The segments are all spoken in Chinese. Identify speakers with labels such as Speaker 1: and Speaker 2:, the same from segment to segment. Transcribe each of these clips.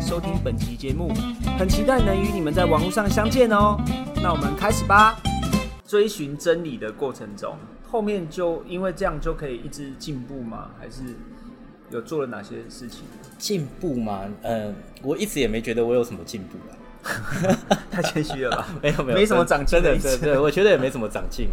Speaker 1: 收听本期节目，很期待能与你们在网络上相见哦。那我们开始吧。追寻真理的过程中，后面就因为这样就可以一直进步吗？还是有做了哪些事情？
Speaker 2: 进步吗？嗯，我一直也没觉得我有什么进步
Speaker 1: 啊。太谦虚了吧？
Speaker 2: 没有没有，
Speaker 1: 没什么长进
Speaker 2: 的，对对，我觉得也没什么长进。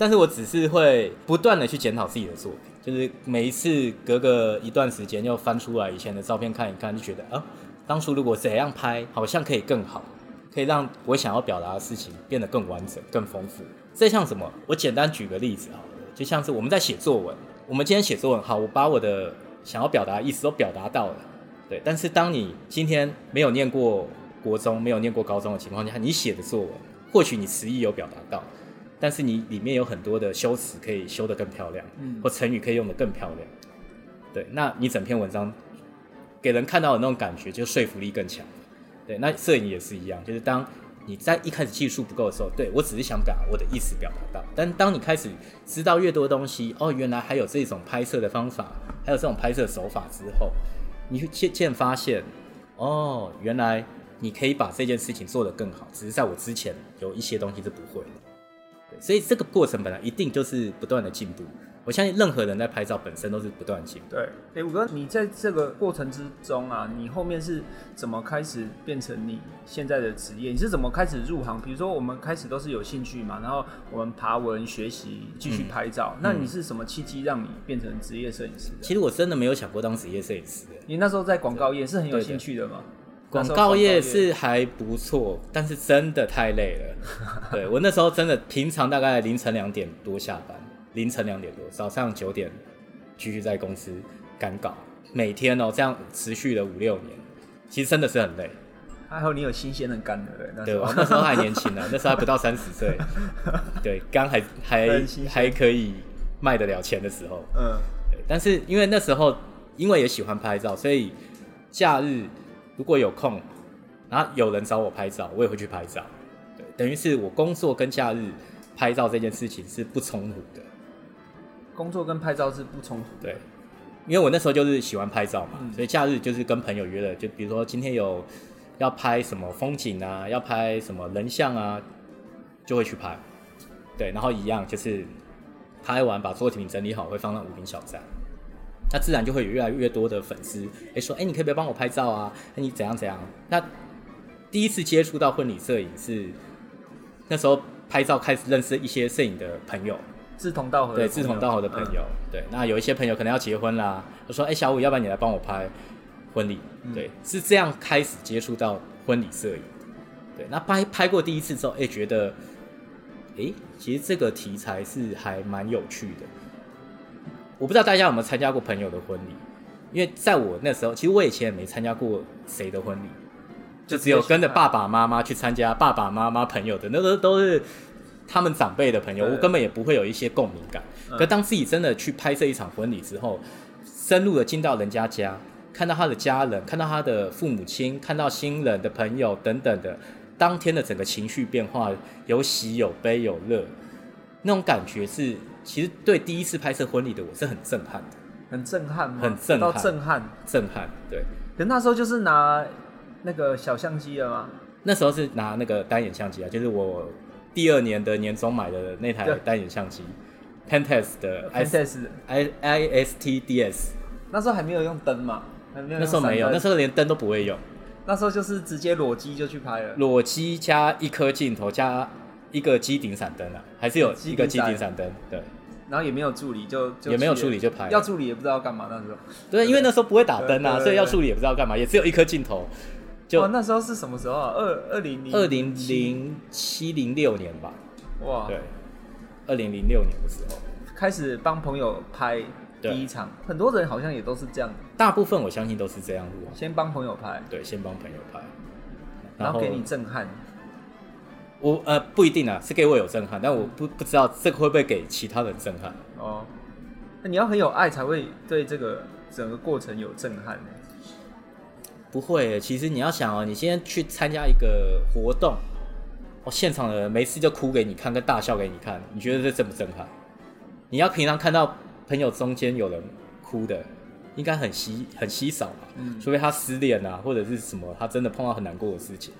Speaker 2: 但是我只是会不断的去检讨自己的作品。就是每一次隔个一段时间又翻出来以前的照片看一看，就觉得啊，当初如果怎样拍，好像可以更好，可以让我想要表达的事情变得更完整、更丰富。这像什么？我简单举个例子好了，就像是我们在写作文，我们今天写作文，好，我把我的想要表达的意思都表达到了，对。但是当你今天没有念过国中、没有念过高中的情况下，你写的作文，或许你词意有表达到。但是你里面有很多的修辞可以修得更漂亮，或成语可以用得更漂亮，对，那你整篇文章给人看到的那种感觉就说服力更强，对，那摄影也是一样，就是当你在一开始技术不够的时候，对我只是想把我的意思表达到，但当你开始知道越多东西，哦，原来还有这种拍摄的方法，还有这种拍摄手法之后，你会渐渐发现，哦，原来你可以把这件事情做得更好，只是在我之前有一些东西是不会的。所以这个过程本来一定就是不断的进步。我相信任何人在拍照本身都是不断进步。
Speaker 1: 对，哎，五哥，你在这个过程之中啊，你后面是怎么开始变成你现在的职业？你是怎么开始入行？比如说我们开始都是有兴趣嘛，然后我们爬文学习，继续拍照。那你是什么契机让你变成职业摄影师？
Speaker 2: 其实我真的没有想过当职业摄影师。
Speaker 1: 你那时候在广告业是很有兴趣的吗？
Speaker 2: 广告业是还不错，但是真的太累了。对我那时候真的，平常大概凌晨两点多下班，凌晨两点多，早上九点继续在公司赶稿，每天哦这样持续了五六年，其实真的是很累。
Speaker 1: 还好你有新鲜的肝的，
Speaker 2: 对我那时候还年轻呢，那时候还不到三十岁，对肝还还还可以卖得了钱的时候。嗯，但是因为那时候因为也喜欢拍照，所以假日。如果有空，然后有人找我拍照，我也会去拍照。对，等于是我工作跟假日拍照这件事情是不冲突的。
Speaker 1: 工作跟拍照是不冲突。
Speaker 2: 对，因为我那时候就是喜欢拍照嘛，所以假日就是跟朋友约了，就比如说今天有要拍什么风景啊，要拍什么人像啊，就会去拍。对，然后一样就是拍完把作品整理好，会放到五名小站。那自然就会有越来越多的粉丝，哎说，哎，你可以不要帮我拍照啊？那你怎样怎样？那第一次接触到婚礼摄影是那时候拍照开始认识一些摄影的朋友，
Speaker 1: 志同道合
Speaker 2: 对志同道合的朋友，对。那有一些朋友可能要结婚啦，我说，哎，小五，要不然你来帮我拍婚礼？对，是这样开始接触到婚礼摄影。对，那拍拍过第一次之后，哎，觉得，哎，其实这个题材是还蛮有趣的。我不知道大家有没有参加过朋友的婚礼，因为在我那时候，其实我以前也没参加过谁的婚礼，就只有跟着爸爸妈妈去参加爸爸妈妈朋友的，那个都是他们长辈的朋友，我根本也不会有一些共鸣感。可当自己真的去拍摄一场婚礼之后，深入的进到人家家，看到他的家人，看到他的父母亲，看到新人的朋友等等的，当天的整个情绪变化，有喜有悲有乐，那种感觉是。其实对第一次拍摄婚礼的我是很震撼的，
Speaker 1: 很震撼吗？
Speaker 2: 很震撼，
Speaker 1: 震撼，
Speaker 2: 震撼。对，
Speaker 1: 可那时候就是拿那个小相机了吗？
Speaker 2: 那时候是拿那个单眼相机啊，就是我第二年的年终买的那台单眼相机，Pentax 的
Speaker 1: Pentax
Speaker 2: I I S T D S。
Speaker 1: 那时候还没有用灯嘛？
Speaker 2: 还没有那时候没有，那时候连灯都不会用。
Speaker 1: 那时候就是直接裸机就去拍了，
Speaker 2: 裸机加一颗镜头加。一个机顶闪灯啊，还是有一个机顶闪灯，对。
Speaker 1: 然后也没有助理，就
Speaker 2: 也没有助理就拍。
Speaker 1: 要助理也不知道干嘛那时候。
Speaker 2: 对，因为那时候不会打灯啊，所以要助理也不知道干嘛，也只有一颗镜头。
Speaker 1: 就那时候是什么时候啊？二二零零
Speaker 2: 二零零七零六年吧。哇。对。二零零六年的时候，
Speaker 1: 开始帮朋友拍第一场，很多人好像也都是这样。
Speaker 2: 大部分我相信都是这样。
Speaker 1: 先帮朋友拍。
Speaker 2: 对，先帮朋友拍。
Speaker 1: 然后给你震撼。
Speaker 2: 我呃不一定啊，是给我有震撼，但我不不知道这个会不会给其他人震撼。
Speaker 1: 哦，那你要很有爱才会对这个整个过程有震撼呢。
Speaker 2: 不会，其实你要想哦，你今天去参加一个活动，哦，现场的人没事就哭给你看，跟大笑给你看，你觉得这震不震撼？你要平常看到朋友中间有人哭的，应该很稀很稀少吧？嗯，除非他失恋啊，或者是什么，他真的碰到很难过的事情。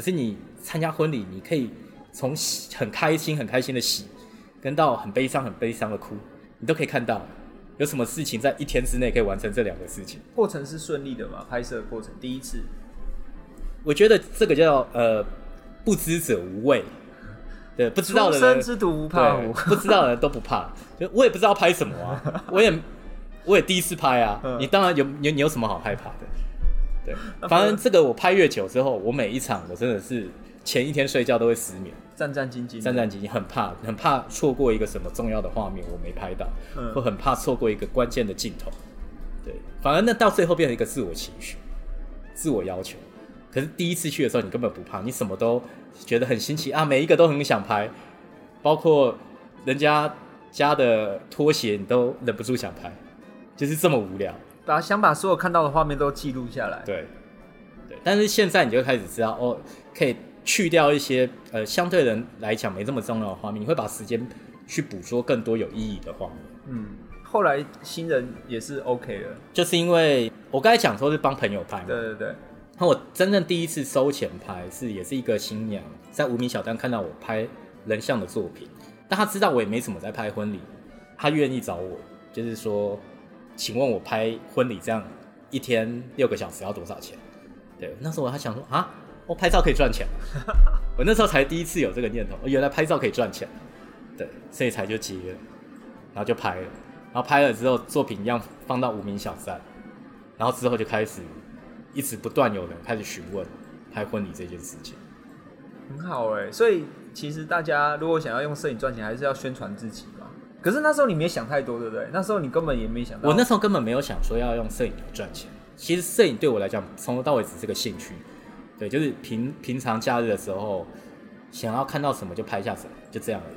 Speaker 2: 可是你参加婚礼，你可以从很开心很开心的喜，跟到很悲伤很悲伤的哭，你都可以看到。有什么事情在一天之内可以完成这两个事情？
Speaker 1: 过程是顺利的吗？拍摄过程第一次，
Speaker 2: 我觉得这个叫呃不知者无畏，对，不知道的人
Speaker 1: 之毒不怕虎，
Speaker 2: 不知道的人都不怕。就我也不知道拍什么啊，我也我也第一次拍啊。你当然有你你有什么好害怕的？对，反正这个我拍越久之后，我每一场我真的是。前一天睡觉都会失眠，
Speaker 1: 战战兢兢，
Speaker 2: 战战兢兢，很怕，很怕错过一个什么重要的画面我没拍到，或很怕错过一个关键的镜头。对，反而那到最后变成一个自我情绪、自我要求。可是第一次去的时候，你根本不怕，你什么都觉得很新奇啊，每一个都很想拍，包括人家家的拖鞋，你都忍不住想拍，就是这么无聊。
Speaker 1: 把想把所有看到的画面都记录下来。
Speaker 2: 对，对。但是现在你就开始知道，哦，可以。去掉一些呃相对人来讲没这么重要的画面，你会把时间去捕捉更多有意义的画面。
Speaker 1: 嗯，后来新人也是 OK 的，
Speaker 2: 就是因为我刚才讲说是帮朋友拍嘛。
Speaker 1: 对对对。
Speaker 2: 那我真正第一次收钱拍是也是一个新娘在无名小站看到我拍人像的作品，但他知道我也没什么在拍婚礼，他愿意找我，就是说，请问我拍婚礼这样一天六个小时要多少钱？对，那时候我还想说啊。我拍照可以赚钱，我那时候才第一次有这个念头，原来拍照可以赚钱，对，所以才就接了，然后就拍了，然后拍了之后作品一样放到无名小站，然后之后就开始一直不断有人开始询问拍婚礼这件事情，
Speaker 1: 很好哎，所以其实大家如果想要用摄影赚钱，还是要宣传自己嘛。可是那时候你没想太多，对不对？那时候你根本也没想到，
Speaker 2: 我那时候根本没有想说要用摄影赚钱。其实摄影对我来讲，从头到尾只是个兴趣。对，就是平平常假日的时候，想要看到什么就拍下什么，就这样而已。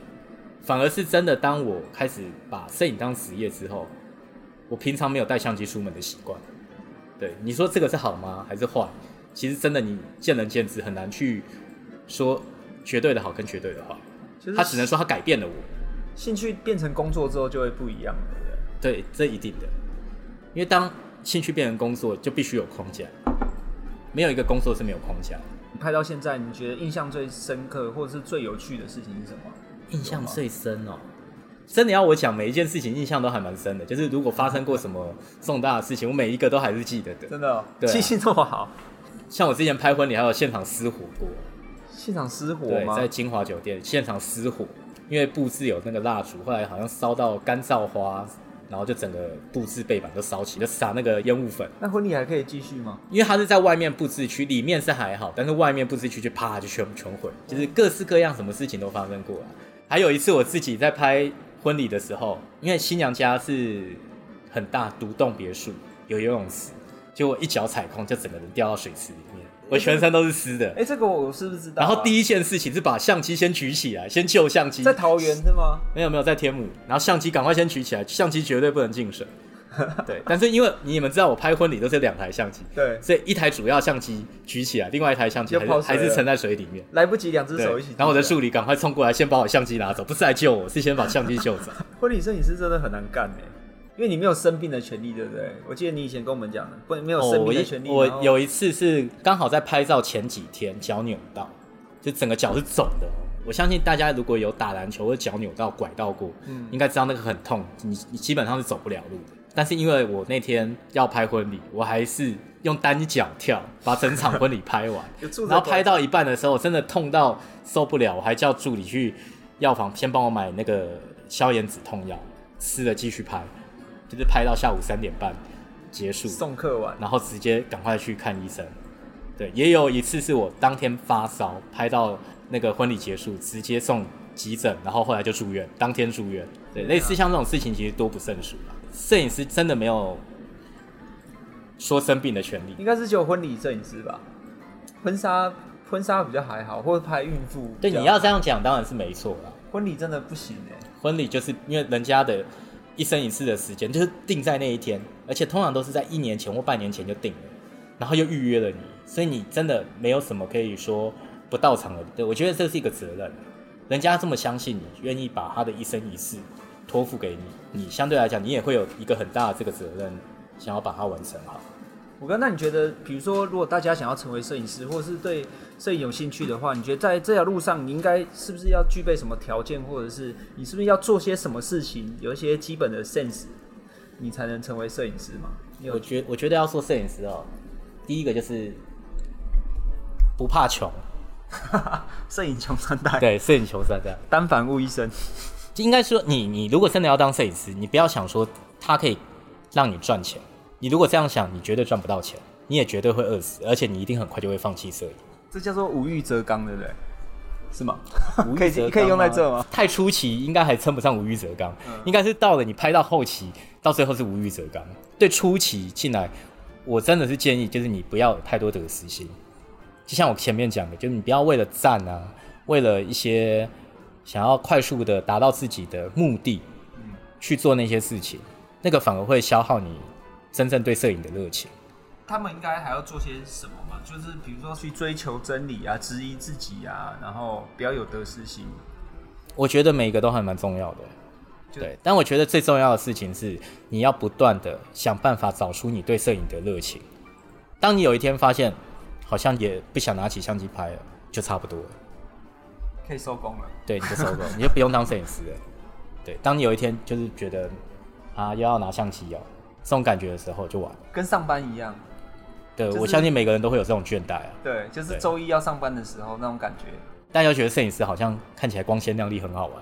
Speaker 2: 反而是真的，当我开始把摄影当职业之后，我平常没有带相机出门的习惯。对，你说这个是好吗？还是坏？其实真的，你见仁见智，很难去说绝对的好跟绝对的坏。他只能说他改变了我。
Speaker 1: 兴趣变成工作之后就会不一样，对不
Speaker 2: 对？对，这一定的。因为当兴趣变成工作，就必须有框架。没有一个工作是没有框架。
Speaker 1: 拍到现在，你觉得印象最深刻或者是最有趣的事情是什么？
Speaker 2: 印象最深哦，真的要我讲，每一件事情印象都还蛮深的。就是如果发生过什么重大的事情，我每一个都还是记得的。
Speaker 1: 真的，记性这么好。
Speaker 2: 像我之前拍婚礼，还有现场失火过。
Speaker 1: 现场失火吗？
Speaker 2: 在金华酒店现场失火，因为布置有那个蜡烛，后来好像烧到干燥花。然后就整个布置背板都烧起，就撒那个烟雾粉。
Speaker 1: 那婚礼还可以继续吗？
Speaker 2: 因为它是在外面布置区，里面是还好，但是外面布置区就啪就全全毁，就是各式各样什么事情都发生过了。还有一次我自己在拍婚礼的时候，因为新娘家是很大独栋别墅，有游泳池，结果一脚踩空，就整个人掉到水池里面。我全身都是湿的，
Speaker 1: 哎，这个我是不是知道？
Speaker 2: 然后第一件事情是把相机先举起来，先救相机。
Speaker 1: 在桃园是吗？
Speaker 2: 没有没有，在天母。然后相机赶快先举起来，相机绝对不能进水。对，但是因为你们知道，我拍婚礼都是两台相机，
Speaker 1: 对，
Speaker 2: 所以一台主要相机举起来，另外一台相机还是还是沉在水里面，
Speaker 1: 来不及两只手一起。
Speaker 2: 然后我的助理赶快冲过来，先把我相机拿走，不是来救我，是先把相机救走。
Speaker 1: 婚礼摄影师真的很难干哎。因为你没有生病的权利，对不对？我记得你以前跟我们讲的，不没有生病的权利。
Speaker 2: 我有一次是刚好在拍照前几天脚扭到，就整个脚是肿的。我相信大家如果有打篮球或脚扭到拐到过，嗯，应该知道那个很痛，你你基本上是走不了路的。但是因为我那天要拍婚礼，我还是用单脚跳把整场婚礼拍完，然后拍到一半的时候真的痛到受不了，我还叫助理去药房先帮我买那个消炎止痛药，吃了继续拍。就是拍到下午三点半结束，
Speaker 1: 送客完，
Speaker 2: 然后直接赶快去看医生。对，也有一次是我当天发烧，拍到那个婚礼结束，直接送急诊，然后后来就住院，当天住院。对，类似像这种事情其实多不胜数了。摄影师真的没有说生病的权利，
Speaker 1: 应该是只有婚礼摄影师吧？婚纱婚纱比较还好，或者拍孕妇。
Speaker 2: 对，你要这样讲当然是没错啦。
Speaker 1: 婚礼真的不行哎，
Speaker 2: 婚礼就是因为人家的一生一世的时间就是定在那一天，而且通常都是在一年前或半年前就定了，然后又预约了你，所以你真的没有什么可以说不到场的。对我觉得这是一个责任，人家这么相信你，愿意把他的一生一世托付给你，你相对来讲你也会有一个很大的这个责任，想要把它完成好。
Speaker 1: 我哥，那你觉得，比如说，如果大家想要成为摄影师，或者是对摄影有兴趣的话，你觉得在这条路上，你应该是不是要具备什么条件，或者是你是不是要做些什么事情，有一些基本的 sense，你才能成为摄影师吗？
Speaker 2: 我觉我觉得要做摄影师哦，第一个就是不怕穷，
Speaker 1: 摄影穷三代，
Speaker 2: 对，摄影穷三代，
Speaker 1: 单反误一生。
Speaker 2: 应该说，你你如果真的要当摄影师，你不要想说他可以让你赚钱。你如果这样想，你绝对赚不到钱，你也绝对会饿死，而且你一定很快就会放弃摄影。
Speaker 1: 这叫做无欲则刚，对不对？是吗？
Speaker 2: 可以
Speaker 1: 可以用在这吗？
Speaker 2: 太初期应该还称不上无欲则刚，应该是到了你拍到后期，到最后是无欲则刚。对初期进来，我真的是建议，就是你不要太多得失心。就像我前面讲的，就是你不要为了赞啊，为了一些想要快速的达到自己的目的，去做那些事情，那个反而会消耗你。真正对摄影的热情，
Speaker 1: 他们应该还要做些什么嘛？就是比如说去追求真理啊，质疑自己啊，然后不要有得失心。
Speaker 2: 我觉得每一个都还蛮重要的，对。但我觉得最重要的事情是，你要不断的想办法找出你对摄影的热情。当你有一天发现，好像也不想拿起相机拍了，就差不多了，
Speaker 1: 可以收工了。
Speaker 2: 对，你就收工，你就不用当摄影师了。对，当你有一天就是觉得啊，又要拿相机哦。这种感觉的时候就完了，
Speaker 1: 跟上班一样。
Speaker 2: 对，我相信每个人都会有这种倦怠啊。
Speaker 1: 对，就是周一要上班的时候那种感觉。
Speaker 2: 但又觉得摄影师好像看起来光鲜亮丽，很好玩，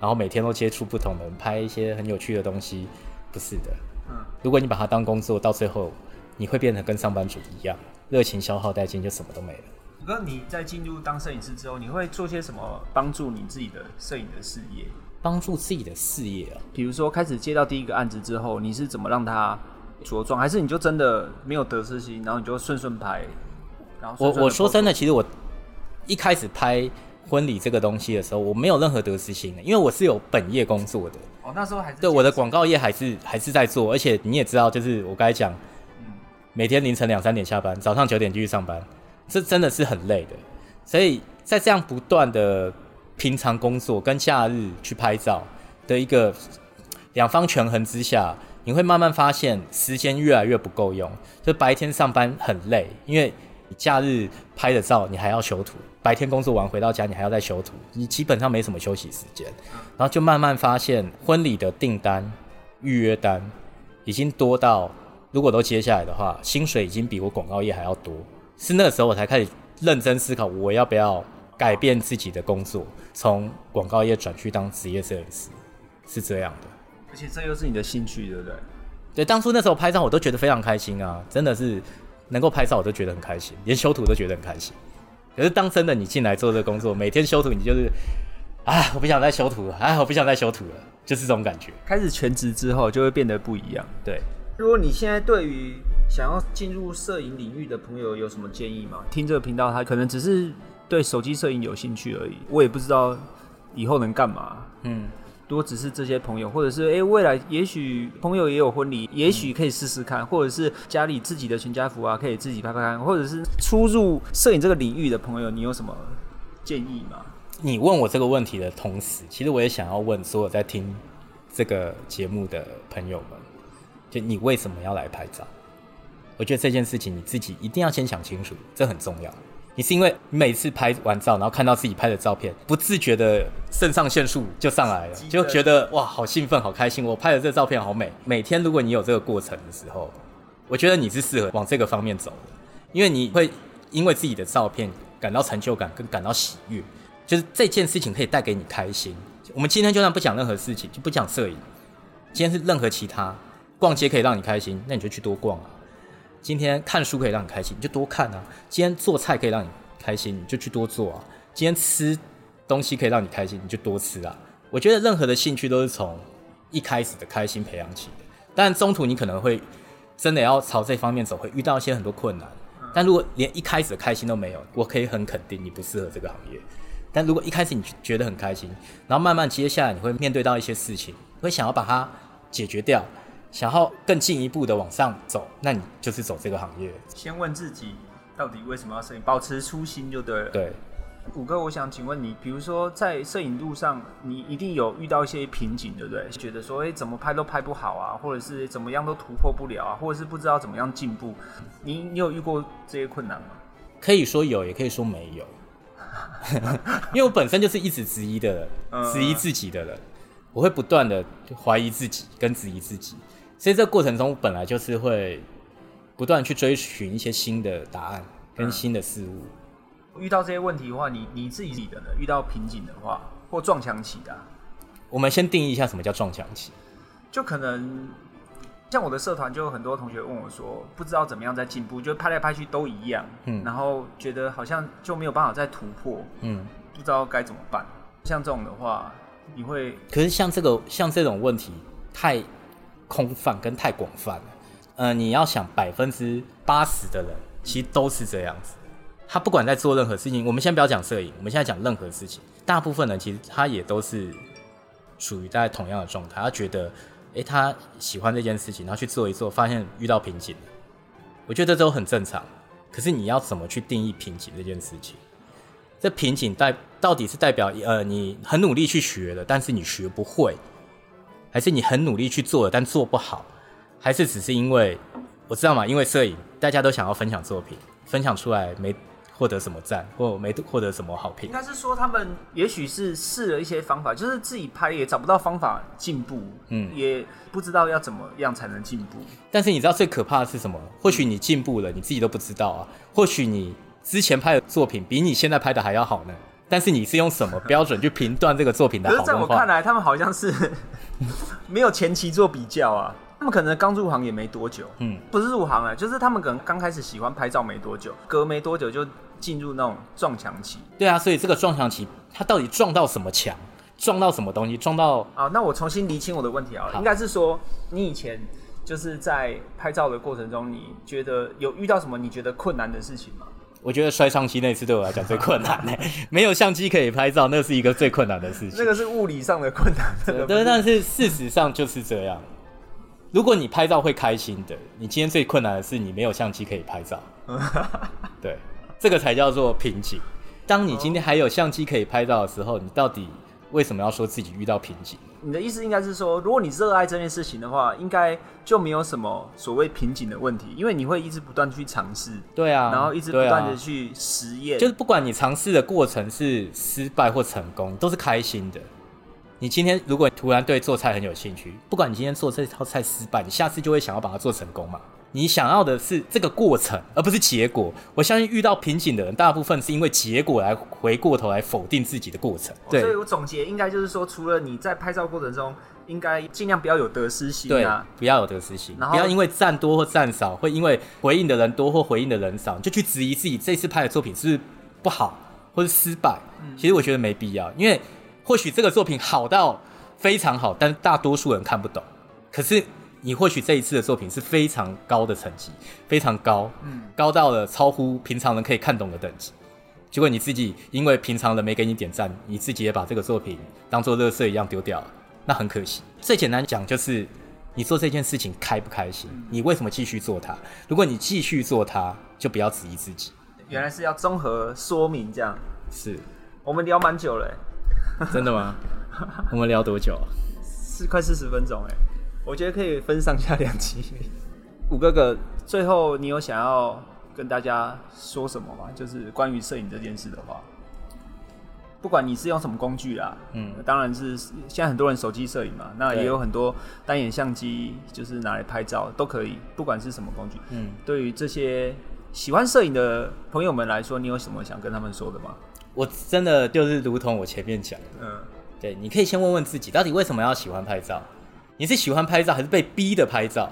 Speaker 2: 然后每天都接触不同的人，拍一些很有趣的东西，不是的。嗯。如果你把它当工作，到最后你会变得跟上班族一样，热情消耗殆尽，就什么都没了。
Speaker 1: 哥，你在进入当摄影师之后，你会做些什么帮助你自己的摄影的事业？
Speaker 2: 帮助自己的事业啊，
Speaker 1: 比如说开始接到第一个案子之后，你是怎么让它茁壮？还是你就真的没有得失心，然后你就顺顺拍？然后
Speaker 2: 我我说真的，其实我一开始拍婚礼这个东西的时候，我没有任何得失心的，因为我是有本业工作的。
Speaker 1: 哦，那时候还是
Speaker 2: 对我的广告业还是还是在做，而且你也知道，就是我刚才讲，每天凌晨两三点下班，早上九点继续上班，这真的是很累的。所以在这样不断的。平常工作跟假日去拍照的一个两方权衡之下，你会慢慢发现时间越来越不够用。就白天上班很累，因为你假日拍的照你还要修图，白天工作完回到家你还要再修图，你基本上没什么休息时间。然后就慢慢发现婚礼的订单、预约单已经多到，如果都接下来的话，薪水已经比我广告业还要多。是那个时候我才开始认真思考，我要不要。改变自己的工作，从广告业转去当职业摄影师，是这样的。
Speaker 1: 而且这又是你的兴趣，对不对？
Speaker 2: 对，当初那时候拍照，我都觉得非常开心啊！真的是能够拍照，我都觉得很开心，连修图都觉得很开心。可是当真的你进来做这个工作，每天修图，你就是，啊，我不想再修图了，哎，我不想再修图了，就是这种感觉。
Speaker 1: 开始全职之后，就会变得不一样。
Speaker 2: 对，
Speaker 1: 如果你现在对于想要进入摄影领域的朋友有什么建议吗？听这个频道，他可能只是。对手机摄影有兴趣而已，我也不知道以后能干嘛。嗯，多只是这些朋友，或者是哎，未来也许朋友也有婚礼，也许可以试试看，或者是家里自己的全家福啊，可以自己拍拍看，或者是初入摄影这个领域的朋友，你有什么建议吗？
Speaker 2: 你问我这个问题的同时，其实我也想要问所有在听这个节目的朋友们，就你为什么要来拍照？我觉得这件事情你自己一定要先想清楚，这很重要。你是因为每次拍完照，然后看到自己拍的照片，不自觉的肾上腺素就上来了，就觉得哇，好兴奋，好开心！我拍的这照片好美。每天如果你有这个过程的时候，我觉得你是适合往这个方面走的，因为你会因为自己的照片感到成就感跟感到喜悦，就是这件事情可以带给你开心。我们今天就算不讲任何事情，就不讲摄影，今天是任何其他逛街可以让你开心，那你就去多逛啊。今天看书可以让你开心，你就多看啊。今天做菜可以让你开心，你就去多做啊。今天吃东西可以让你开心，你就多吃啊。我觉得任何的兴趣都是从一开始的开心培养起的，但中途你可能会真的要朝这方面走，会遇到一些很多困难。但如果连一开始的开心都没有，我可以很肯定你不适合这个行业。但如果一开始你觉得很开心，然后慢慢接下来你会面对到一些事情，会想要把它解决掉，想要更进一步的往上走，那你就是走这个行业。
Speaker 1: 先问自己到底为什么要摄影，保持初心就对了。
Speaker 2: 对，
Speaker 1: 五哥，我想请问你，比如说在摄影路上，你一定有遇到一些瓶颈，对不对？觉得说，哎、怎么拍都拍不好啊，或者是怎么样都突破不了啊，或者是不知道怎么样进步。你你有遇过这些困难吗？
Speaker 2: 可以说有，也可以说没有，因为我本身就是一直质疑的人，
Speaker 1: 嗯
Speaker 2: 质疑自己的人，我会不断的怀疑自己跟质疑自己，所以这个过程中本来就是会不断去追寻一些新的答案跟新的事物。
Speaker 1: 遇到这些问题的话，你你自己的呢？遇到瓶颈的话，或撞墙期的啊、
Speaker 2: 我们先定义一下什么叫撞墙期。
Speaker 1: 就可能像我的社团，就有很多同学问我说，不知道怎么样在进步，就拍来拍去都一样，
Speaker 2: 嗯
Speaker 1: 然后觉得好像就没有办法再突破，
Speaker 2: 嗯，
Speaker 1: 不知道该怎么办。像这种的话，你会
Speaker 2: 可是像这个像这种问题太空泛跟太广泛了。呃，你要想百分之八十的人其实都是这样子，他不管在做任何事情，我们先不要讲摄影，我们现在讲任何事情，大部分人其实他也都是属于在同样的状态，他觉得，诶，他喜欢这件事情，然后去做一做，发现遇到瓶颈，我觉得这都很正常。可是你要怎么去定义瓶颈这件事情？这瓶颈代到底是代表呃你很努力去学了，但是你学不会，还是你很努力去做了但做不好，还是只是因为我知道嘛？因为摄影大家都想要分享作品，分享出来没获得什么赞，或没获得什么好评
Speaker 1: 应。该是说他们也许是试了一些方法，就是自己拍也找不到方法进步，
Speaker 2: 嗯
Speaker 1: 也不知道要怎么样才能进步。
Speaker 2: 但是你知道最可怕的是什么？或许你进步了，你自己都不知道啊。或许你之前拍的作品比你现在拍的还要好呢。但是你是用什么标准去评断这个作品的
Speaker 1: 可是
Speaker 2: 好跟坏？
Speaker 1: 在我看来，他们好像是 没有前期做比较啊。他们可能刚入行也没多久，
Speaker 2: 嗯，
Speaker 1: 不是入行啊，就是他们可能刚开始喜欢拍照没多久，隔没多久就进入那种撞墙期
Speaker 2: 对啊，所以这个撞墙期，他到底撞到什么墙？撞到什么东西？撞到
Speaker 1: 啊。那我重新厘清我的问题好了，应该是说你以前就是在拍照的过程中，你觉得有遇到什么你觉得困难的事情吗？
Speaker 2: 我觉得摔相机那次对我来讲最困难呢、没有相机可以拍照，那是一个最困难的事情。
Speaker 1: 那个是物理上的困难，
Speaker 2: 对，但是事实上就是这样。如果你拍照会开心的，你今天最困难的是你没有相机可以拍照。对，这个才叫做瓶颈。当你今天还有相机可以拍照的时候，你到底为什么要说自己遇到瓶颈？
Speaker 1: 你的意思应该是说，如果你热爱这件事情的话，应该就没有什么所谓瓶颈的问题，因为你会一直不断去尝试，
Speaker 2: 对啊，
Speaker 1: 然后一直不断的去实验，
Speaker 2: 就是不管你尝试的过程是失败或成功，都是开心的。你今天如果突然对做菜很有兴趣，不管你今天做这套菜失败，你下次就会想要把它做成功嘛。你想要的是这个过程，而不是结果。我相信遇到瓶颈的人，大部分是因为结果来回过头来否定自己的过程。对
Speaker 1: 所以我总结应该就是说，除了你在拍照过程中，应该尽量不要有得失心
Speaker 2: 对
Speaker 1: 啊。，
Speaker 2: 不要有得失心，
Speaker 1: 然后
Speaker 2: 不要因为赞多或赞少，会因为回应的人多或回应的人少，你就去质疑自己这次拍的作品是不是不好或是失败。
Speaker 1: 嗯
Speaker 2: 其实我觉得没必要，因为或许这个作品好到非常好，但大多数人看不懂。可是你或许这一次的作品是非常高的成绩，非常高，
Speaker 1: 嗯
Speaker 2: 高到了超乎平常人可以看懂的等级。结果你自己因为平常人没给你点赞，你自己也把这个作品当做垃圾一样丢掉了，那很可惜。最简单讲就是，你做这件事情开不开心？你为什么继续做它？如果你继续做它，就不要质疑自己。
Speaker 1: 原来是要综合说明这样。
Speaker 2: 是
Speaker 1: 我们聊蛮久了欸，
Speaker 2: 真的吗？我们聊多久啊？
Speaker 1: 是快四十分钟哎，我觉得可以分上下两集。五哥哥，最后你有想要跟大家说什么吗？就是关于摄影这件事的话，不管你是用什么工具啦，
Speaker 2: 嗯
Speaker 1: 当然是现在很多人手机摄影嘛，那也有很多单眼相机，就是拿来拍照都可以，不管是什么工具。
Speaker 2: 嗯，
Speaker 1: 对于这些喜欢摄影的朋友们来说，你有什么想跟他们说的吗？
Speaker 2: 我真的就是如同我前面讲的，
Speaker 1: 嗯，
Speaker 2: 对，你可以先问问自己，到底为什么要喜欢拍照？你是喜欢拍照，还是被逼的拍照？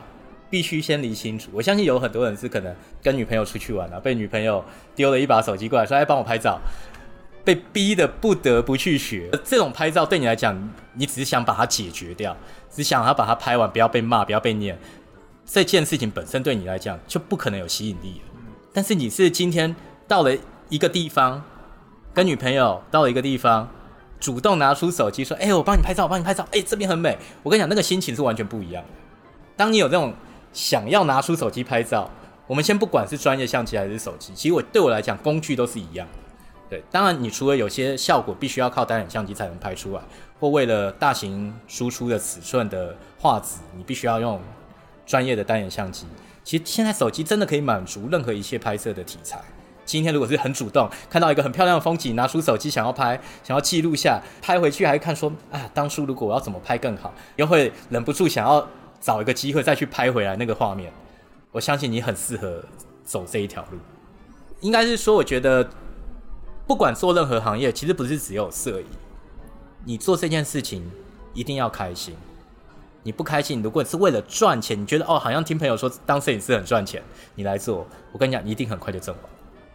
Speaker 2: 必须先理清楚。我相信有很多人是可能跟女朋友出去玩啊，被女朋友丢了一把手机过来说：“哎，帮我拍照。”被逼的不得不去学。这种拍照对你来讲，你只是想把它解决掉，只想要把它拍完，不要被骂，不要被念。这件事情本身对你来讲就不可能有吸引力了。但是你是今天到了一个地方，跟女朋友到了一个地方，主动拿出手机说：“哎、我帮你拍照，我帮你拍照，哎、这边很美。”我跟你讲，那个心情是完全不一样的。当你有这种想要拿出手机拍照，我们先不管是专业相机还是手机，其实我对我来讲，工具都是一样的。对，当然你除了有些效果必须要靠单眼相机才能拍出来，或为了大型输出的尺寸的画质，你必须要用专业的单眼相机。其实现在手机真的可以满足任何一切拍摄的题材。今天如果是很主动，看到一个很漂亮的风景，拿出手机想要拍，想要记录下，拍回去还看说啊，当初如果我要怎么拍更好，又会忍不住想要找一个机会再去拍回来那个画面。我相信你很适合走这一条路。应该是说，我觉得不管做任何行业，其实不是只有摄影，你做这件事情一定要开心。你不开心，如果是为了赚钱，你觉得哦，好像听朋友说当摄影师很赚钱，你来做，我跟你讲，你一定很快就挣完，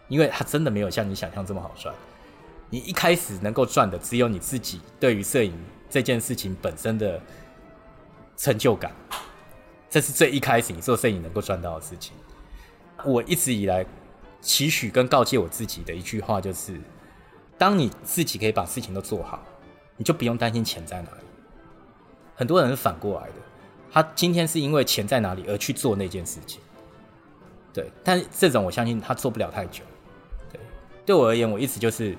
Speaker 2: 因为他真的没有像你想象这么好赚。你一开始能够赚的，只有你自己对于摄影这件事情本身的成就感，这是最一开始你做摄影能够赚到的事情。我一直以来期许跟告诫我自己的一句话就是：当你自己可以把事情都做好，你就不用担心钱在哪里。很多人是反过来的，他今天是因为钱在哪里而去做那件事情。对，但这种我相信他做不了太久。对，我而言，我一直就是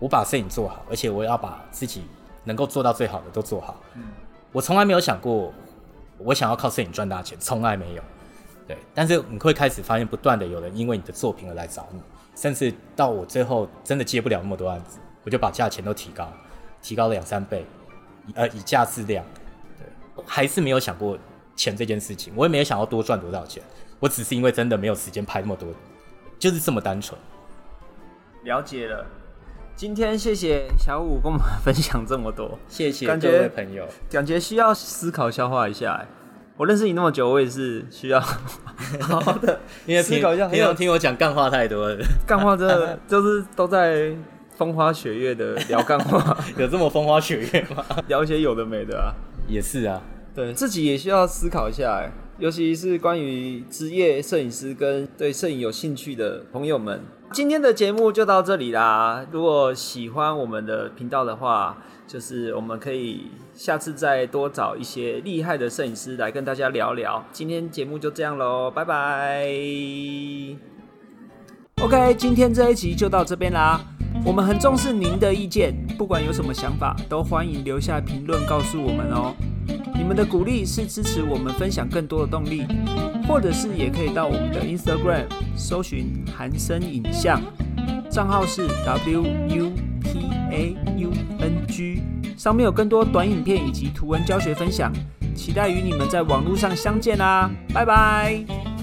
Speaker 2: 我把摄影做好，而且我要把自己能够做到最好的都做好。我从来没有想过我想要靠摄影赚大钱，从来没有。对，但是你会开始发现，不断的有人因为你的作品而来找你，甚至到我最后真的接不了那么多案子，我就把价钱都提高，提高了两三倍，呃，以价质量。对，还是没有想过钱这件事情，我也没有想要多赚多少钱，我只是因为真的没有时间拍那么多，就是这么单纯。
Speaker 1: 了解了。今天谢谢小五跟我们分享这么多，
Speaker 2: 谢谢各
Speaker 1: 感觉
Speaker 2: 位朋友，
Speaker 1: 感觉需要思考消化一下。哎我认识你那么久，我也是需要 好好的
Speaker 2: 因为平
Speaker 1: 思考一下
Speaker 2: 平常听我讲干话太多了，
Speaker 1: 干话，真的 就是都在风花雪月的聊干话，
Speaker 2: 有这么风花雪月吗？
Speaker 1: 聊一些有的没的啊。
Speaker 2: 也是啊，
Speaker 1: 对自己也需要思考一下，哎，尤其是关于职业摄影师跟对摄影有兴趣的朋友们。今天的节目就到这里啦。如果喜欢我们的频道的话，就是我们可以下次再多找一些厉害的摄影师来跟大家聊聊。今天节目就这样喽，拜拜。OK，今天这一集就到这边啦。我们很重视您的意见，不管有什么想法，都欢迎留下评论告诉我们哦。你们的鼓励是支持我们分享更多的动力，或者是也可以到我们的 Instagram 搜寻韩生影像，账号是 W U P A U N G，上面有更多短影片以及图文教学分享，期待与你们在网络上相见啦，拜拜。